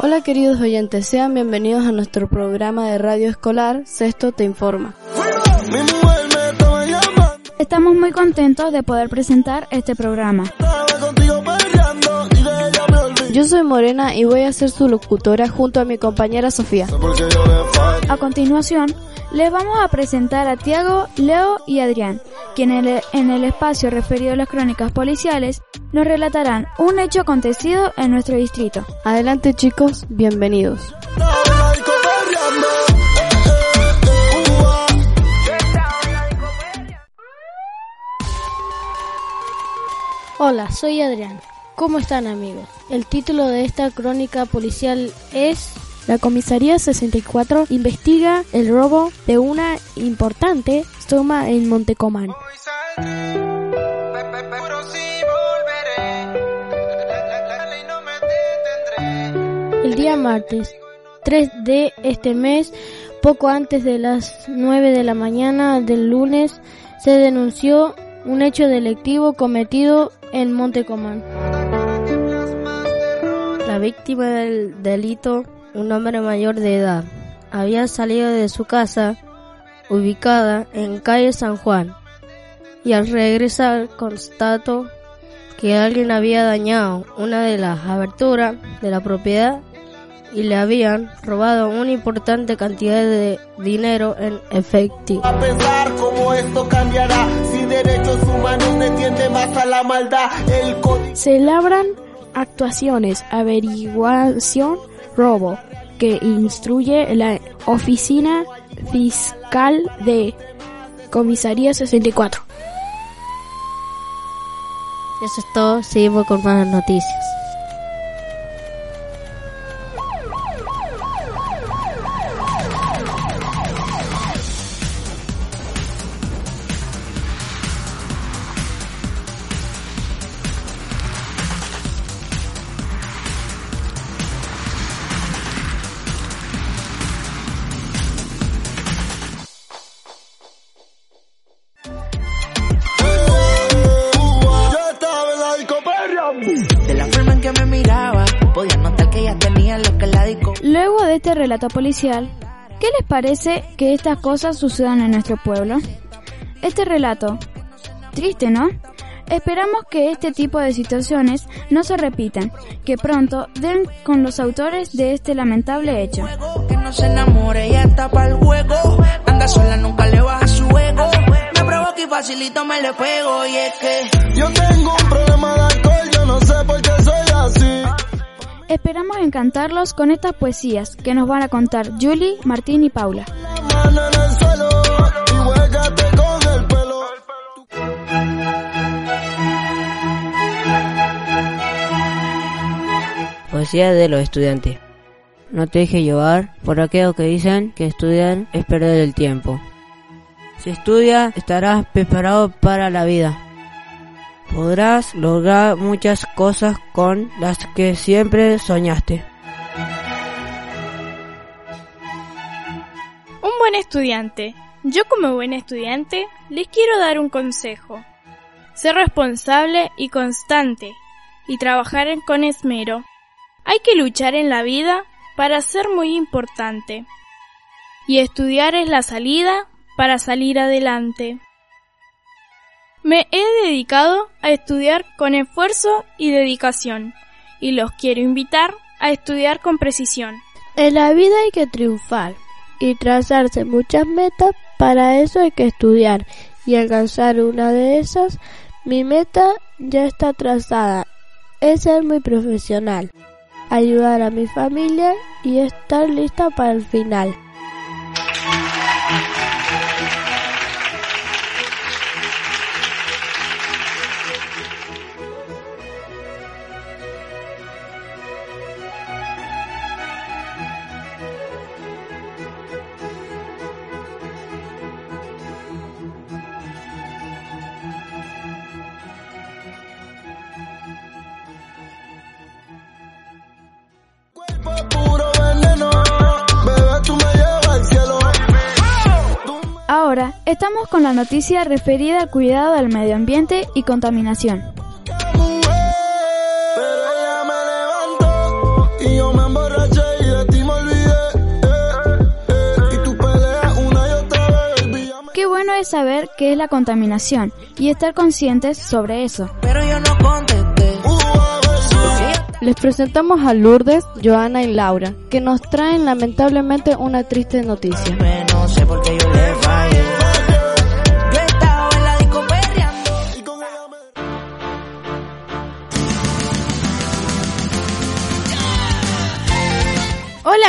Hola queridos oyentes, sean bienvenidos a nuestro programa de radio escolar Sexto Te Informa. Estamos muy contentos de poder presentar este programa. Yo soy Morena y voy a ser su locutora junto a mi compañera Sofía. A continuación, les vamos a presentar a Tiago, Leo y Adrián, quienes en el espacio referido a las crónicas policiales nos relatarán un hecho acontecido en nuestro distrito. Adelante chicos, bienvenidos. Hola, soy Adrián. ¿Cómo están amigos? El título de esta crónica policial es la comisaría 64 investiga el robo de una importante suma en Montecomán. El día martes 3 de este mes, poco antes de las 9 de la mañana del lunes, se denunció un hecho delictivo cometido en Montecomán. La víctima del delito un hombre mayor de edad. Había salido de su casa, ubicada en calle San Juan, y al regresar constató que alguien había dañado una de las aberturas de la propiedad y le habían robado una importante cantidad de dinero en efectivo. A pensar cómo esto cambiará si derechos humanos detiende más a la maldad. El Se labran actuaciones, averiguación robo que instruye la Oficina Fiscal de Comisaría 64. Eso es todo, seguimos con más noticias. De este relato policial, ¿qué les parece que estas cosas sucedan en nuestro pueblo? Este relato, triste, ¿no? Esperamos que este tipo de situaciones no se repitan, que pronto den con los autores de este lamentable hecho. Que no se enamore, ella está para el juego. Anda sola, nunca le baja su ego. Me provoca y facilito me le pego. Y es que yo tengo un problema Esperamos encantarlos con estas poesías que nos van a contar Julie, Martín y Paula. Poesía de los estudiantes. No te dejes llevar por aquello que dicen que estudiar es perder el tiempo. Si estudias estarás preparado para la vida. Podrás lograr muchas cosas con las que siempre soñaste. Un buen estudiante. Yo como buen estudiante les quiero dar un consejo. Ser responsable y constante y trabajar con esmero. Hay que luchar en la vida para ser muy importante. Y estudiar es la salida para salir adelante. Me he dedicado a estudiar con esfuerzo y dedicación, y los quiero invitar a estudiar con precisión. En la vida hay que triunfar y trazarse muchas metas, para eso hay que estudiar y alcanzar una de esas. Mi meta ya está trazada, es ser muy profesional, ayudar a mi familia y estar lista para el final. ahora estamos con la noticia referida al cuidado del medio ambiente y contaminación. Qué bueno es saber qué es la contaminación y estar conscientes sobre eso. Les presentamos a Lourdes, Joana y Laura, que nos traen lamentablemente una triste noticia.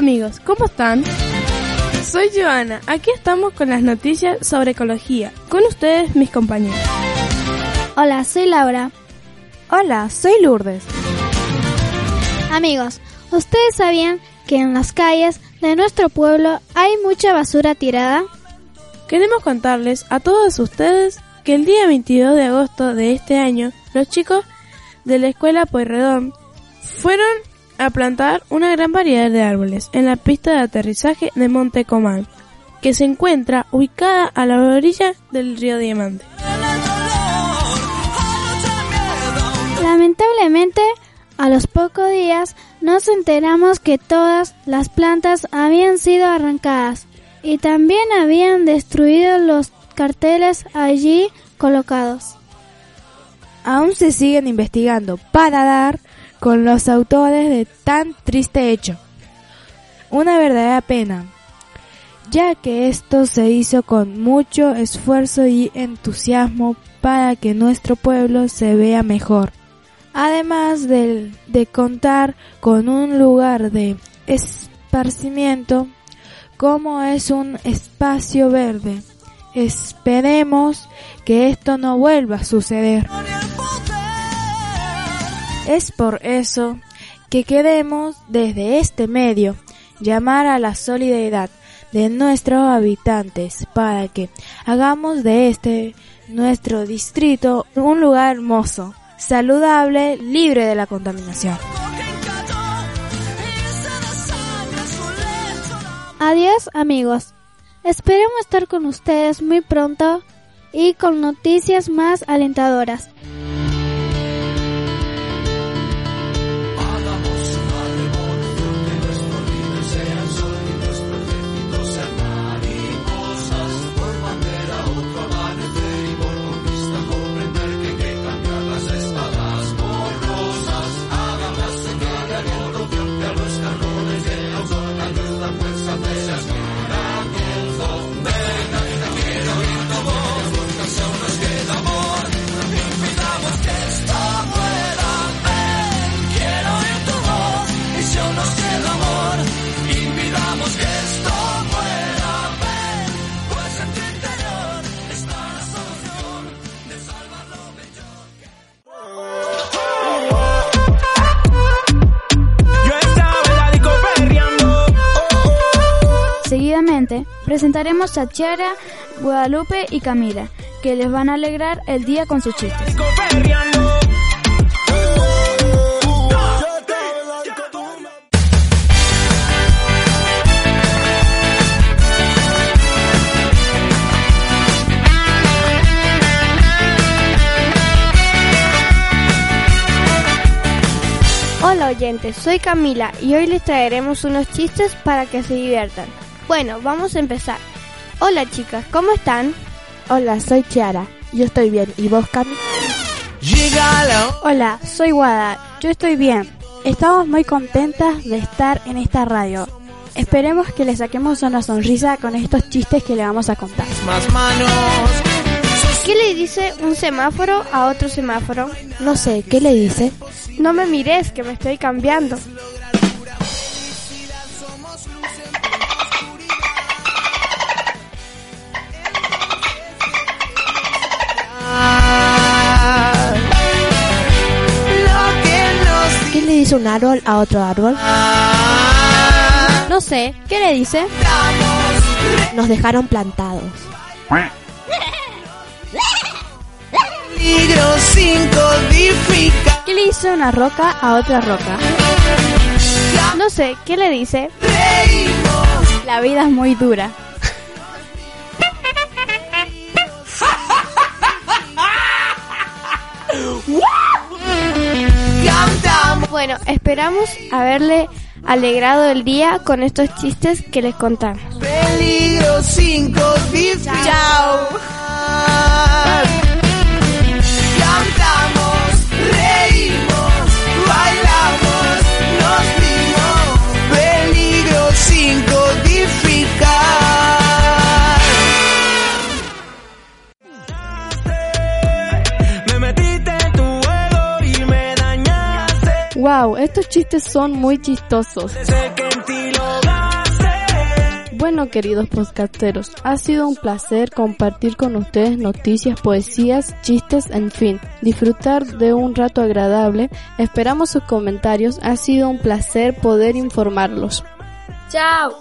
Amigos, ¿cómo están? Soy Joana, aquí estamos con las noticias sobre ecología. Con ustedes mis compañeros. Hola, soy Laura. Hola, soy Lourdes. Amigos, ¿ustedes sabían que en las calles de nuestro pueblo hay mucha basura tirada? Queremos contarles a todos ustedes que el día 22 de agosto de este año, los chicos de la escuela Pueyrredón fueron a plantar una gran variedad de árboles en la pista de aterrizaje de Monte Comán, que se encuentra ubicada a la orilla del río Diamante. Lamentablemente, a los pocos días nos enteramos que todas las plantas habían sido arrancadas y también habían destruido los carteles allí colocados. Aún se siguen investigando para dar con los autores de tan triste hecho. Una verdadera pena, ya que esto se hizo con mucho esfuerzo y entusiasmo para que nuestro pueblo se vea mejor. Además de, de contar con un lugar de esparcimiento como es un espacio verde. Esperemos que esto no vuelva a suceder. Es por eso que queremos desde este medio llamar a la solidaridad de nuestros habitantes para que hagamos de este nuestro distrito un lugar hermoso, saludable, libre de la contaminación. Adiós amigos. Esperemos estar con ustedes muy pronto y con noticias más alentadoras. Presentaremos a Chiara, Guadalupe y Camila, que les van a alegrar el día con sus chistes. Hola oyentes, soy Camila y hoy les traeremos unos chistes para que se diviertan. Bueno, vamos a empezar. Hola chicas, ¿cómo están? Hola, soy Chiara. Yo estoy bien. ¿Y vos, Cami? Hola, soy Guada. Yo estoy bien. Estamos muy contentas de estar en esta radio. Esperemos que le saquemos una sonrisa con estos chistes que le vamos a contar. ¿Qué le dice un semáforo a otro semáforo? No sé, ¿qué le dice? No me mires, que me estoy cambiando. Dice un árbol a otro árbol? No sé, ¿qué le dice? Nos dejaron plantados. ¿Qué le dice una roca a otra roca? No sé, ¿qué le dice? La vida es muy dura. Bueno, esperamos haberle alegrado el día con estos chistes que les contamos. Peligro cinco, chao. Estos chistes son muy chistosos. Bueno, queridos podcasteros, ha sido un placer compartir con ustedes noticias, poesías, chistes, en fin, disfrutar de un rato agradable. Esperamos sus comentarios, ha sido un placer poder informarlos. Chao.